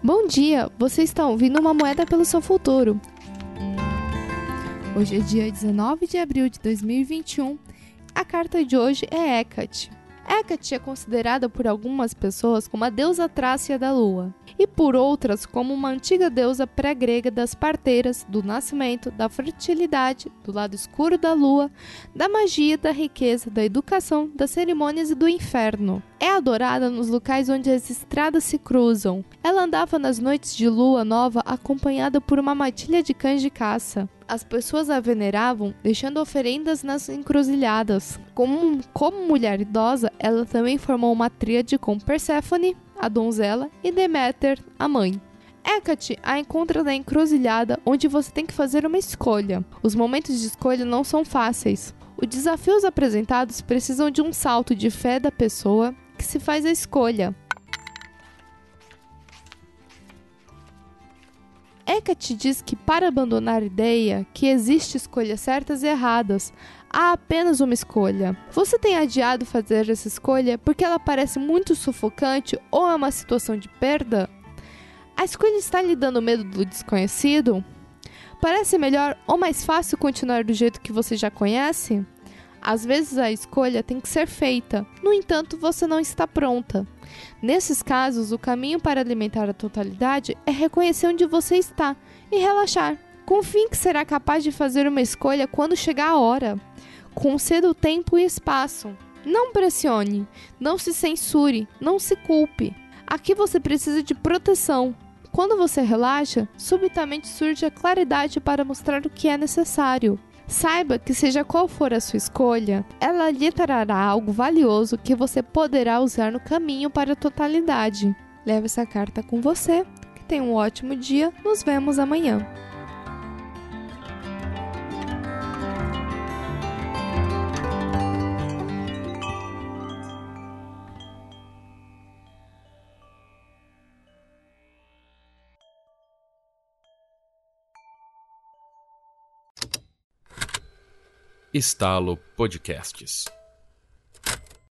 Bom dia, você está ouvindo uma moeda pelo seu futuro. Hoje é dia 19 de abril de 2021. A carta de hoje é Hecate. Hecate é considerada por algumas pessoas como a deusa trácia da lua, e por outras como uma antiga deusa pré-grega das parteiras, do nascimento, da fertilidade, do lado escuro da lua, da magia, da riqueza, da educação, das cerimônias e do inferno. É adorada nos locais onde as estradas se cruzam. Ela andava nas noites de lua nova acompanhada por uma matilha de cães de caça. As pessoas a veneravam deixando oferendas nas encruzilhadas. Como, como mulher idosa, ela também formou uma tríade com Perséfone, a donzela, e Deméter, a mãe. Hecate a encontra na encruzilhada onde você tem que fazer uma escolha. Os momentos de escolha não são fáceis. Os desafios apresentados precisam de um salto de fé da pessoa que se faz a escolha. Hecate diz que para abandonar a ideia que existe escolhas certas e erradas, há apenas uma escolha. Você tem adiado fazer essa escolha porque ela parece muito sufocante ou é uma situação de perda? A escolha está lhe dando medo do desconhecido? Parece melhor ou mais fácil continuar do jeito que você já conhece? Às vezes a escolha tem que ser feita, no entanto, você não está pronta. Nesses casos, o caminho para alimentar a totalidade é reconhecer onde você está e relaxar. Confie que será capaz de fazer uma escolha quando chegar a hora. Conceda o tempo e espaço. Não pressione, não se censure, não se culpe. Aqui você precisa de proteção. Quando você relaxa, subitamente surge a claridade para mostrar o que é necessário. Saiba que, seja qual for a sua escolha, ela lhe trará algo valioso que você poderá usar no caminho para a totalidade. Leve essa carta com você. Que tenha um ótimo dia. Nos vemos amanhã. Estalo Podcasts.